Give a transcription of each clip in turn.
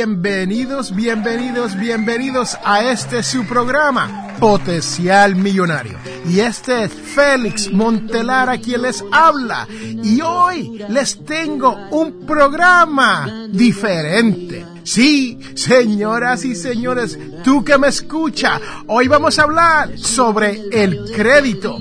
Bienvenidos, bienvenidos, bienvenidos a este su programa, Potencial Millonario. Y este es Félix Montelara quien les habla. Y hoy les tengo un programa diferente. Sí, señoras y señores, tú que me escucha, hoy vamos a hablar sobre el crédito.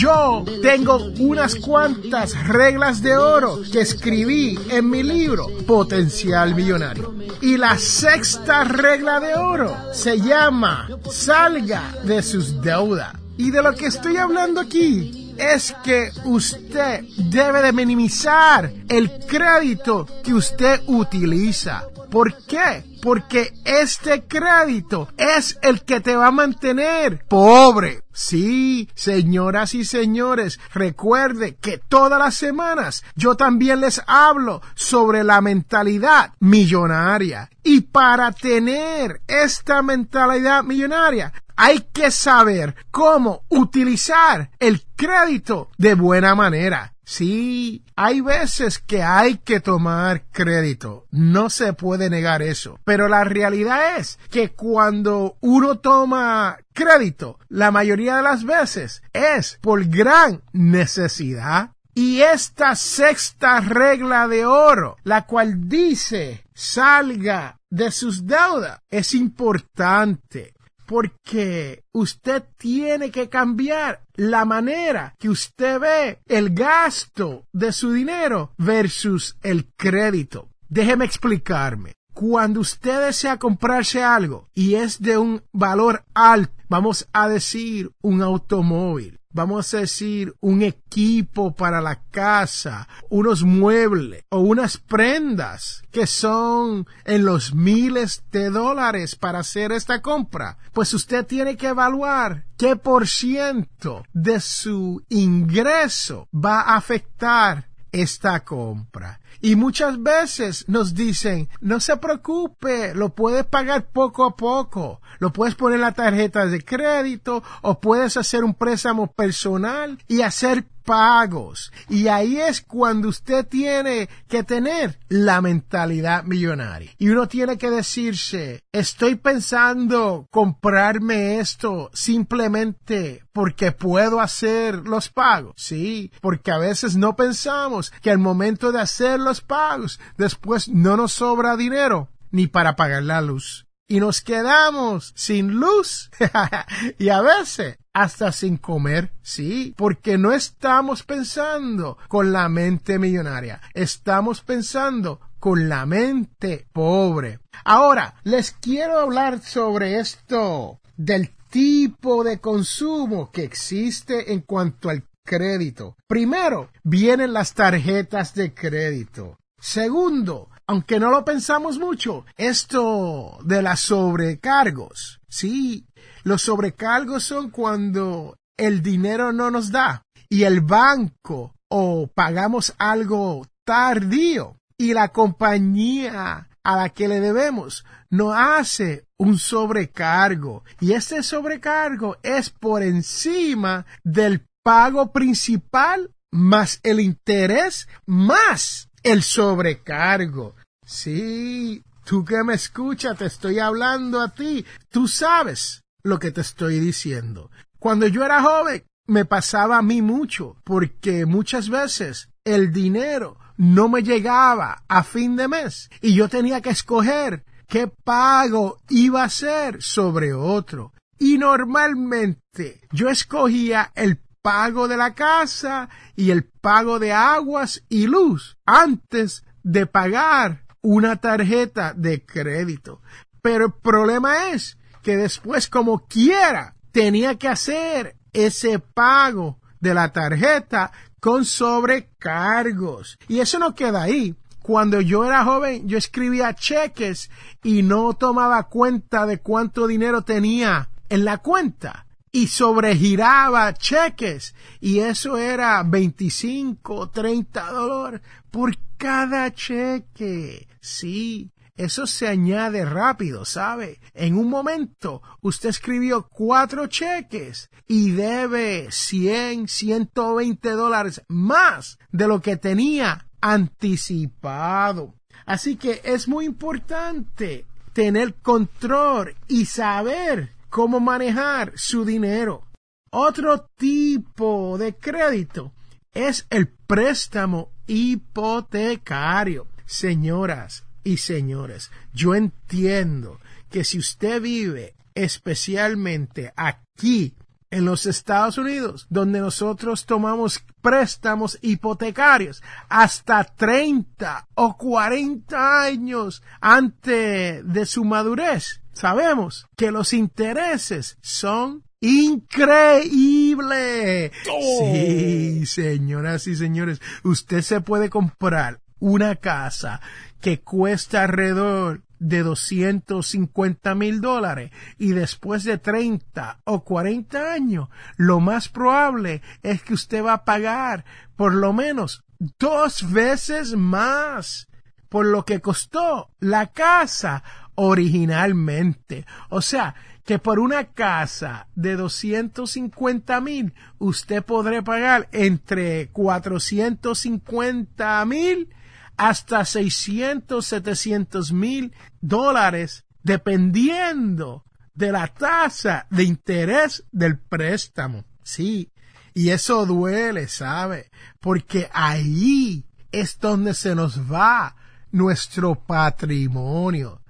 Yo tengo unas cuantas reglas de oro que escribí en mi libro Potencial Millonario. Y la sexta regla de oro se llama Salga de sus deudas. Y de lo que estoy hablando aquí es que usted debe de minimizar el crédito que usted utiliza. ¿Por qué? Porque este crédito es el que te va a mantener pobre. Sí, señoras y señores, recuerde que todas las semanas yo también les hablo sobre la mentalidad millonaria. Y para tener esta mentalidad millonaria, hay que saber cómo utilizar el crédito de buena manera. Sí, hay veces que hay que tomar crédito, no se puede negar eso, pero la realidad es que cuando uno toma crédito, la mayoría de las veces es por gran necesidad. Y esta sexta regla de oro, la cual dice salga de sus deudas, es importante porque usted tiene que cambiar la manera que usted ve el gasto de su dinero versus el crédito. Déjeme explicarme. Cuando usted desea comprarse algo y es de un valor alto, vamos a decir un automóvil, vamos a decir un equipo para la casa, unos muebles o unas prendas que son en los miles de dólares para hacer esta compra, pues usted tiene que evaluar qué por ciento de su ingreso va a afectar esta compra. Y muchas veces nos dicen, no se preocupe, lo puedes pagar poco a poco, lo puedes poner la tarjeta de crédito o puedes hacer un préstamo personal y hacer pagos. Y ahí es cuando usted tiene que tener la mentalidad millonaria. Y uno tiene que decirse, estoy pensando comprarme esto simplemente porque puedo hacer los pagos. Sí, porque a veces no pensamos que al momento de hacer los pagos, después no nos sobra dinero ni para pagar la luz. Y nos quedamos sin luz. Y a veces hasta sin comer, sí, porque no estamos pensando con la mente millonaria, estamos pensando con la mente pobre. Ahora, les quiero hablar sobre esto del tipo de consumo que existe en cuanto al crédito. Primero, vienen las tarjetas de crédito. Segundo, aunque no lo pensamos mucho, esto de las sobrecargos. Sí, los sobrecargos son cuando el dinero no nos da y el banco o pagamos algo tardío y la compañía a la que le debemos no hace un sobrecargo y este sobrecargo es por encima del pago principal más el interés más el sobrecargo. Sí, tú que me escuchas, te estoy hablando a ti. Tú sabes lo que te estoy diciendo. Cuando yo era joven, me pasaba a mí mucho, porque muchas veces el dinero no me llegaba a fin de mes y yo tenía que escoger qué pago iba a ser sobre otro. Y normalmente yo escogía el pago de la casa y el pago de aguas y luz antes de pagar una tarjeta de crédito. Pero el problema es que después como quiera tenía que hacer ese pago de la tarjeta con sobrecargos. Y eso no queda ahí. Cuando yo era joven, yo escribía cheques y no tomaba cuenta de cuánto dinero tenía en la cuenta y sobregiraba cheques y eso era 25, 30 dólares por cada cheque. Sí, eso se añade rápido, ¿sabe? En un momento usted escribió cuatro cheques y debe 100, 120 dólares más de lo que tenía anticipado. Así que es muy importante tener control y saber cómo manejar su dinero. Otro tipo de crédito es el préstamo hipotecario. Señoras y señores, yo entiendo que si usted vive especialmente aquí en los Estados Unidos, donde nosotros tomamos préstamos hipotecarios hasta 30 o 40 años antes de su madurez, sabemos que los intereses son increíbles. Sí, señoras y señores, usted se puede comprar una casa que cuesta alrededor de 250 mil dólares y después de 30 o 40 años, lo más probable es que usted va a pagar por lo menos dos veces más por lo que costó la casa originalmente. O sea, que por una casa de 250 mil usted podrá pagar entre 450 mil hasta 600, 700 mil dólares, dependiendo de la tasa de interés del préstamo. Sí, y eso duele, ¿sabe? Porque ahí es donde se nos va nuestro patrimonio.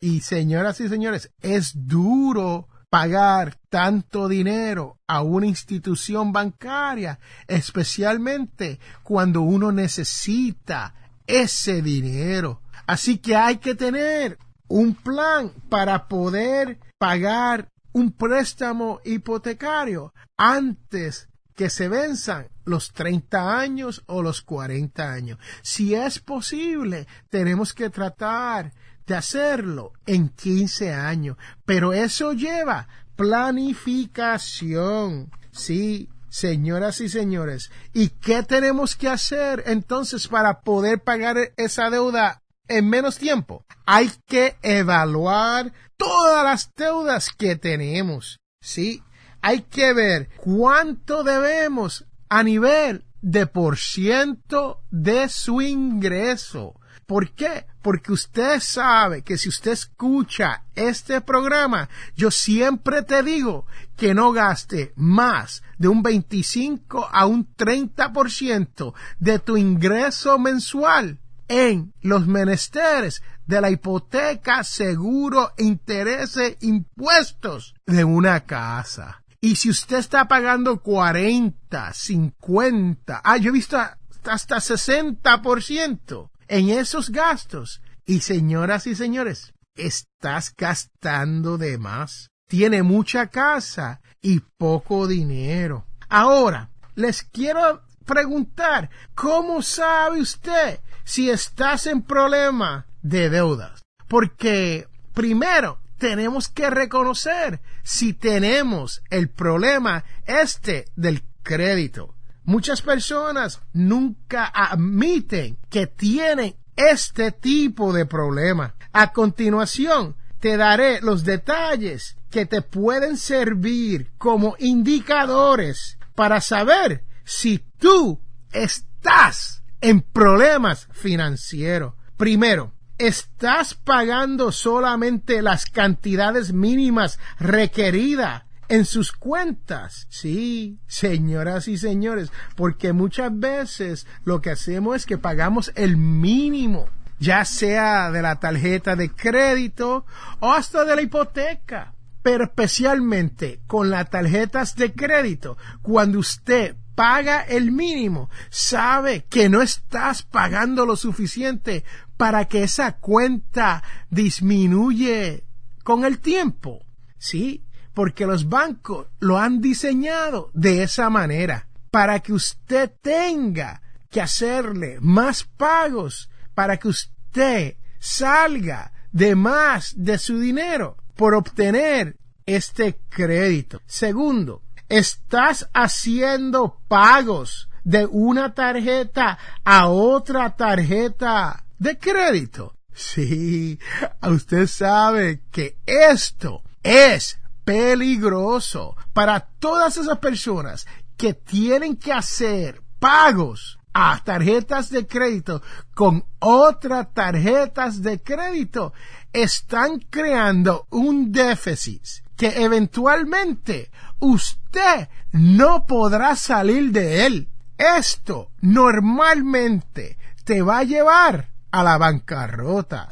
Y señoras y señores, es duro pagar tanto dinero a una institución bancaria, especialmente cuando uno necesita ese dinero. Así que hay que tener un plan para poder pagar un préstamo hipotecario antes que se venzan los 30 años o los 40 años. Si es posible, tenemos que tratar de hacerlo en 15 años, pero eso lleva planificación. Sí, Señoras y señores, ¿y qué tenemos que hacer entonces para poder pagar esa deuda en menos tiempo? Hay que evaluar todas las deudas que tenemos. Sí, hay que ver cuánto debemos a nivel de por ciento de su ingreso. ¿Por qué? Porque usted sabe que si usted escucha este programa, yo siempre te digo que no gaste más de un 25 a un 30% de tu ingreso mensual en los menesteres de la hipoteca, seguro, intereses, impuestos de una casa. Y si usted está pagando 40, 50, ah, yo he visto hasta 60%, en esos gastos. Y señoras y señores, estás gastando de más. Tiene mucha casa y poco dinero. Ahora, les quiero preguntar, ¿cómo sabe usted si estás en problema de deudas? Porque primero tenemos que reconocer si tenemos el problema este del crédito. Muchas personas nunca admiten que tienen este tipo de problema. A continuación, te daré los detalles que te pueden servir como indicadores para saber si tú estás en problemas financieros. Primero, ¿estás pagando solamente las cantidades mínimas requeridas en sus cuentas. Sí, señoras y señores, porque muchas veces lo que hacemos es que pagamos el mínimo ya sea de la tarjeta de crédito o hasta de la hipoteca. Pero especialmente con las tarjetas de crédito, cuando usted paga el mínimo, sabe que no estás pagando lo suficiente para que esa cuenta disminuye con el tiempo. Sí, porque los bancos lo han diseñado de esa manera, para que usted tenga que hacerle más pagos, para que usted salga de más de su dinero por obtener este crédito. Segundo, estás haciendo pagos de una tarjeta a otra tarjeta de crédito. Sí, usted sabe que esto es peligroso para todas esas personas que tienen que hacer pagos a tarjetas de crédito con otras tarjetas de crédito. Están creando un déficit que eventualmente usted no podrá salir de él. Esto normalmente te va a llevar a la bancarrota.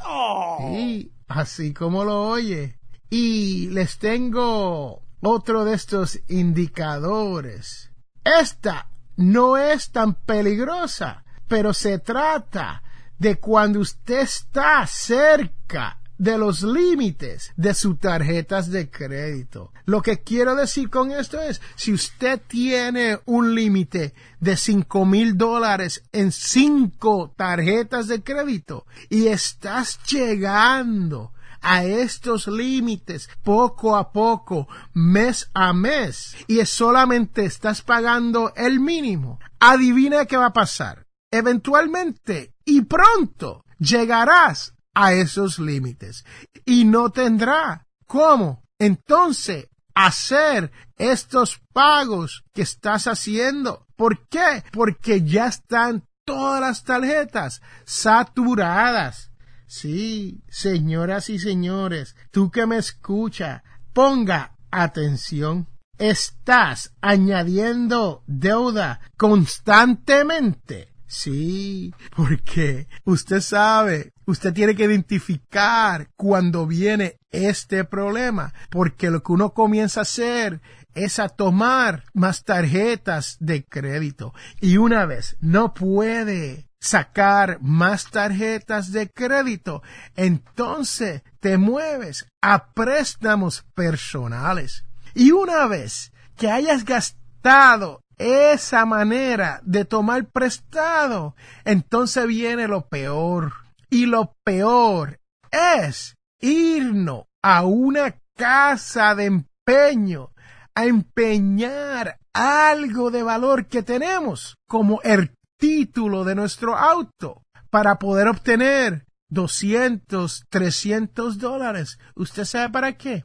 Sí, así como lo oye. Y les tengo otro de estos indicadores. Esta no es tan peligrosa, pero se trata de cuando usted está cerca de los límites de sus tarjetas de crédito. Lo que quiero decir con esto es, si usted tiene un límite de cinco mil dólares en cinco tarjetas de crédito y estás llegando a estos límites poco a poco, mes a mes, y solamente estás pagando el mínimo, adivina qué va a pasar. Eventualmente y pronto llegarás a esos límites y no tendrá cómo entonces hacer estos pagos que estás haciendo. ¿Por qué? Porque ya están todas las tarjetas saturadas. Sí, señoras y señores, tú que me escucha, ponga atención. Estás añadiendo deuda constantemente. Sí, porque usted sabe Usted tiene que identificar cuando viene este problema, porque lo que uno comienza a hacer es a tomar más tarjetas de crédito. Y una vez no puede sacar más tarjetas de crédito, entonces te mueves a préstamos personales. Y una vez que hayas gastado esa manera de tomar prestado, entonces viene lo peor y lo peor es irnos a una casa de empeño a empeñar algo de valor que tenemos, como el título de nuestro auto, para poder obtener 200, 300 dólares. ¿Usted sabe para qué?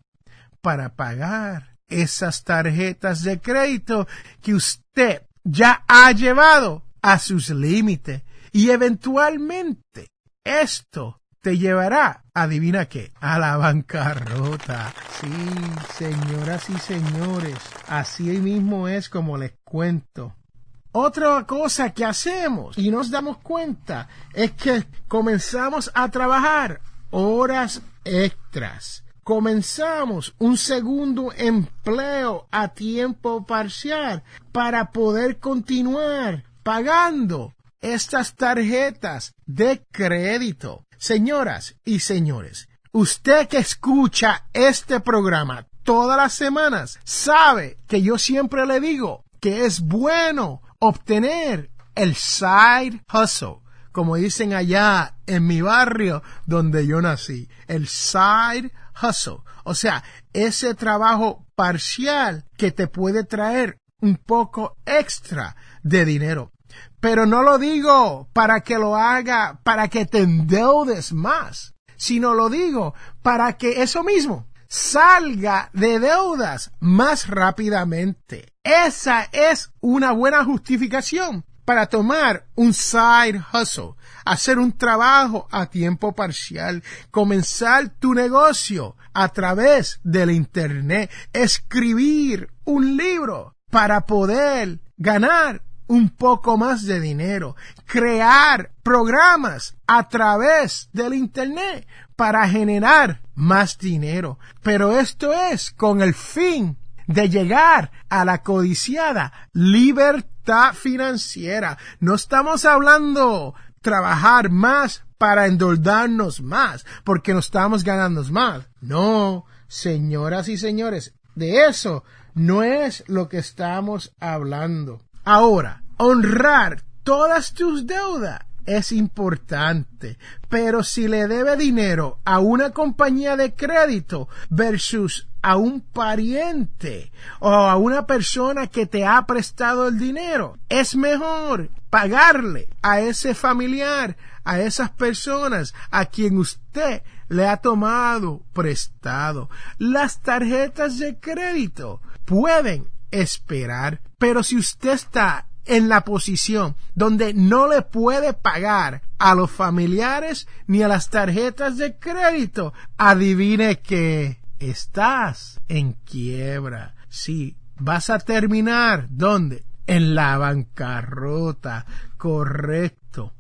Para pagar esas tarjetas de crédito que usted ya ha llevado a sus límites y eventualmente esto te llevará, adivina qué, a la bancarrota. Sí, señoras y señores, así mismo es como les cuento. Otra cosa que hacemos y nos damos cuenta es que comenzamos a trabajar horas extras. Comenzamos un segundo empleo a tiempo parcial para poder continuar pagando estas tarjetas de crédito. Señoras y señores, usted que escucha este programa todas las semanas sabe que yo siempre le digo que es bueno obtener el side hustle, como dicen allá en mi barrio donde yo nací, el side hustle, o sea, ese trabajo parcial que te puede traer un poco extra de dinero. Pero no lo digo para que lo haga, para que te endeudes más, sino lo digo para que eso mismo salga de deudas más rápidamente. Esa es una buena justificación para tomar un side hustle, hacer un trabajo a tiempo parcial, comenzar tu negocio a través del Internet, escribir un libro para poder ganar un poco más de dinero, crear programas a través del Internet para generar más dinero. Pero esto es con el fin de llegar a la codiciada libertad financiera. No estamos hablando trabajar más para endeudarnos más, porque no estamos ganando más. No, señoras y señores, de eso no es lo que estamos hablando. Ahora, honrar todas tus deudas es importante, pero si le debe dinero a una compañía de crédito versus a un pariente o a una persona que te ha prestado el dinero, es mejor pagarle a ese familiar, a esas personas a quien usted le ha tomado prestado. Las tarjetas de crédito pueden esperar, pero si usted está en la posición donde no le puede pagar a los familiares ni a las tarjetas de crédito, adivine que estás en quiebra. Sí, vas a terminar ¿dónde? En la bancarrota. Correcto.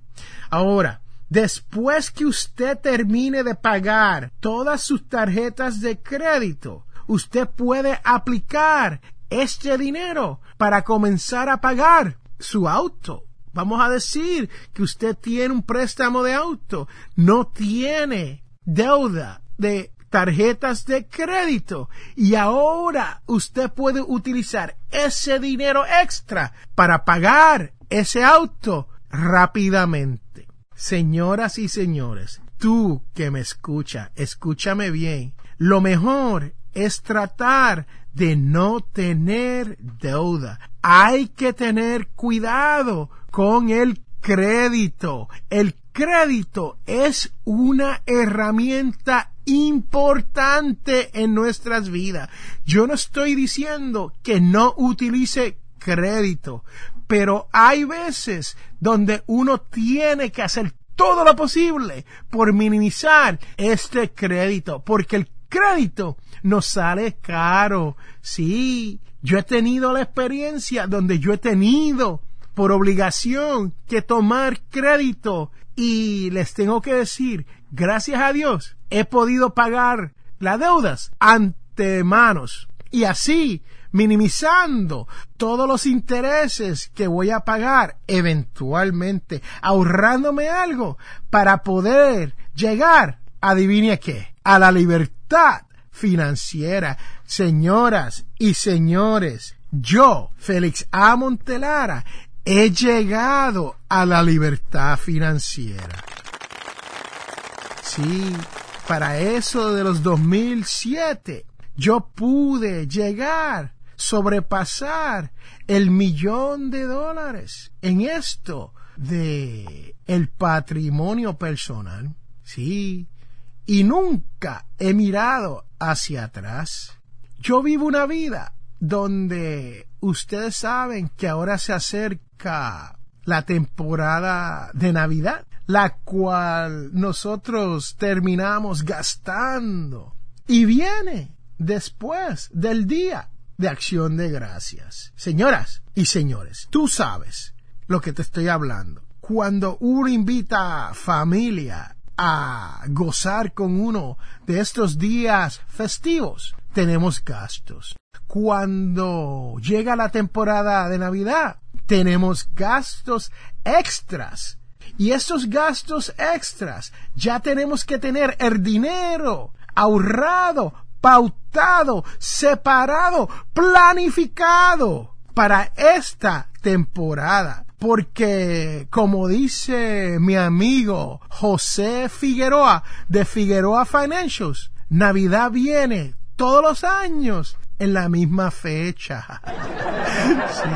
Ahora, después que usted termine de pagar todas sus tarjetas de crédito, usted puede aplicar este dinero para comenzar a pagar su auto. Vamos a decir que usted tiene un préstamo de auto, no tiene deuda de tarjetas de crédito y ahora usted puede utilizar ese dinero extra para pagar ese auto rápidamente. Señoras y señores, tú que me escucha, escúchame bien. Lo mejor es tratar de no tener deuda. Hay que tener cuidado con el crédito. El crédito es una herramienta importante en nuestras vidas. Yo no estoy diciendo que no utilice crédito, pero hay veces donde uno tiene que hacer todo lo posible por minimizar este crédito, porque el crédito nos sale caro. Sí, yo he tenido la experiencia donde yo he tenido por obligación que tomar crédito y les tengo que decir, gracias a Dios, he podido pagar las deudas ante manos y así minimizando todos los intereses que voy a pagar eventualmente, ahorrándome algo para poder llegar, adivine qué, a la libertad financiera. Señoras y señores, yo, Félix A. Montelara, he llegado a la libertad financiera. Sí, para eso de los 2007, yo pude llegar, sobrepasar el millón de dólares en esto de el patrimonio personal. Sí, y nunca he mirado hacia atrás. Yo vivo una vida donde ustedes saben que ahora se acerca la temporada de Navidad, la cual nosotros terminamos gastando y viene después del día de acción de gracias. Señoras y señores, tú sabes lo que te estoy hablando. Cuando uno invita familia a gozar con uno de estos días festivos, tenemos gastos. Cuando llega la temporada de Navidad, tenemos gastos extras. Y esos gastos extras ya tenemos que tener el dinero ahorrado, pautado, separado, planificado para esta temporada porque como dice mi amigo José Figueroa de Figueroa Financials, Navidad viene todos los años en la misma fecha. sí,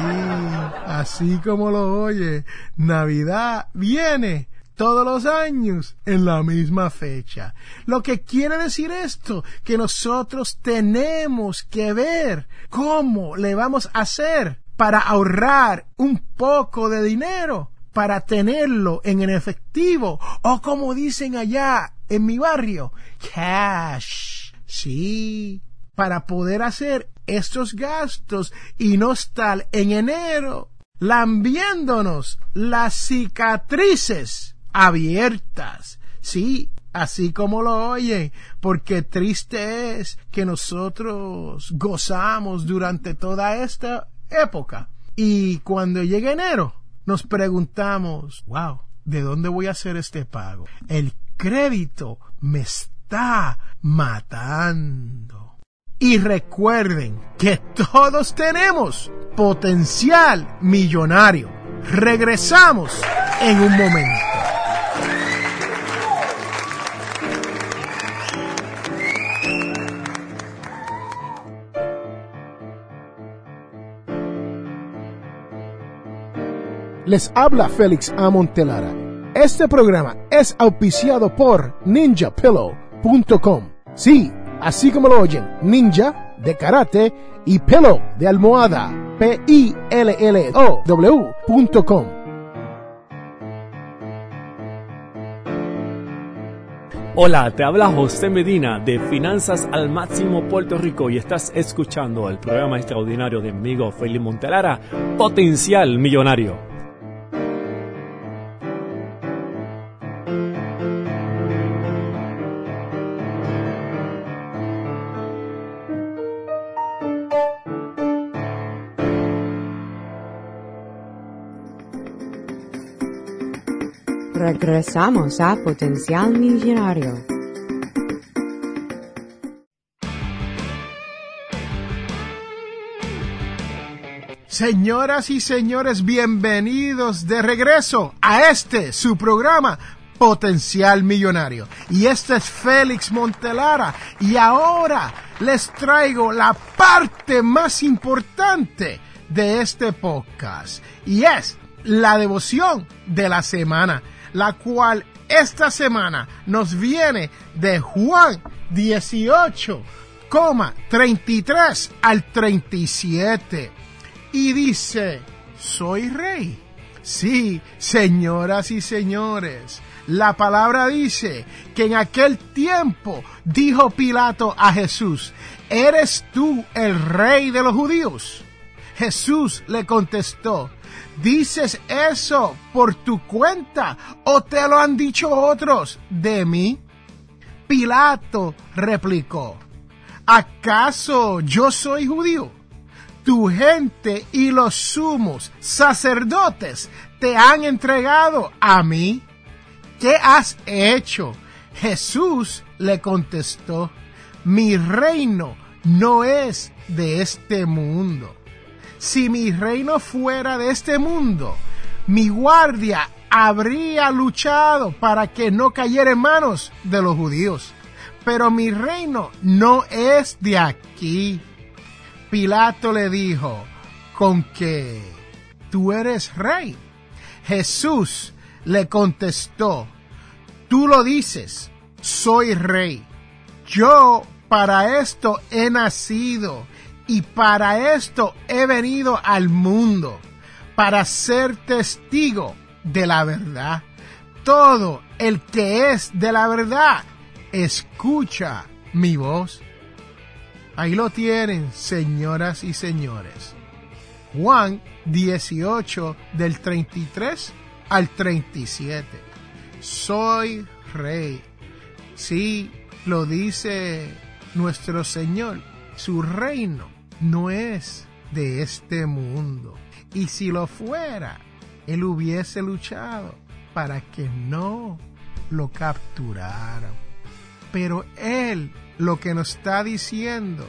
así como lo oye, Navidad viene todos los años en la misma fecha. Lo que quiere decir esto, que nosotros tenemos que ver cómo le vamos a hacer para ahorrar un poco de dinero para tenerlo en efectivo o como dicen allá en mi barrio, cash. Sí, para poder hacer estos gastos y no estar en enero lambiéndonos las cicatrices abiertas. Sí, así como lo oyen, porque triste es que nosotros gozamos durante toda esta época. Y cuando llega enero, nos preguntamos, wow, ¿de dónde voy a hacer este pago? El crédito me está matando. Y recuerden que todos tenemos potencial millonario. Regresamos en un momento. Les habla Félix Amontelara. Este programa es auspiciado por ninjapillow.com. Sí, así como lo oyen, ninja de karate y pillow de almohada. P-I-L-L-O-W.com. Hola, te habla José Medina de Finanzas al Máximo Puerto Rico y estás escuchando el programa extraordinario de mi amigo Félix Montelara, Potencial Millonario. Regresamos a Potencial Millonario. Señoras y señores, bienvenidos de regreso a este, su programa Potencial Millonario. Y este es Félix Montelara. Y ahora les traigo la parte más importante de este podcast. Y es la devoción de la semana la cual esta semana nos viene de Juan 18,33 al 37. Y dice, soy rey. Sí, señoras y señores, la palabra dice que en aquel tiempo dijo Pilato a Jesús, ¿eres tú el rey de los judíos? Jesús le contestó, ¿Dices eso por tu cuenta o te lo han dicho otros de mí? Pilato replicó, ¿acaso yo soy judío? Tu gente y los sumos sacerdotes te han entregado a mí. ¿Qué has hecho? Jesús le contestó, mi reino no es de este mundo si mi reino fuera de este mundo, mi guardia habría luchado para que no cayera en manos de los judíos. Pero mi reino no es de aquí. Pilato le dijo, con que tú eres rey. Jesús le contestó, tú lo dices, soy rey. Yo para esto he nacido y para esto he venido al mundo, para ser testigo de la verdad. Todo el que es de la verdad, escucha mi voz. Ahí lo tienen, señoras y señores. Juan 18 del 33 al 37. Soy rey. Sí, lo dice nuestro Señor. Su reino no es de este mundo. Y si lo fuera, él hubiese luchado para que no lo capturaran. Pero él lo que nos está diciendo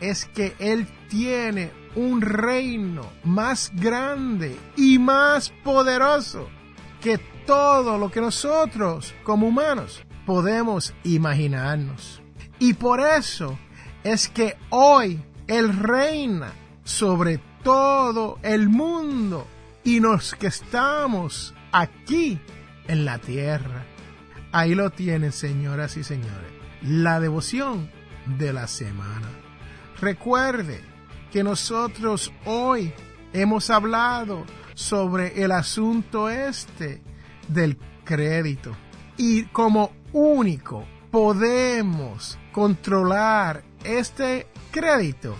es que él tiene un reino más grande y más poderoso que todo lo que nosotros como humanos podemos imaginarnos. Y por eso es que hoy él reina sobre todo el mundo y nos que estamos aquí en la tierra. Ahí lo tienen, señoras y señores, la devoción de la semana. Recuerde que nosotros hoy hemos hablado sobre el asunto este del crédito y como único podemos controlar este crédito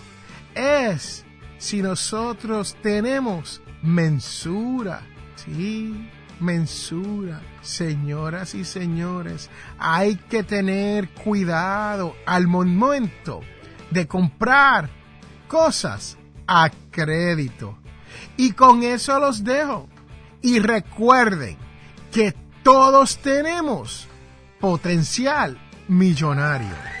es si nosotros tenemos mensura. Sí, mensura. Señoras y señores, hay que tener cuidado al momento de comprar cosas a crédito. Y con eso los dejo. Y recuerden que todos tenemos potencial millonario.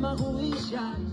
Con un poco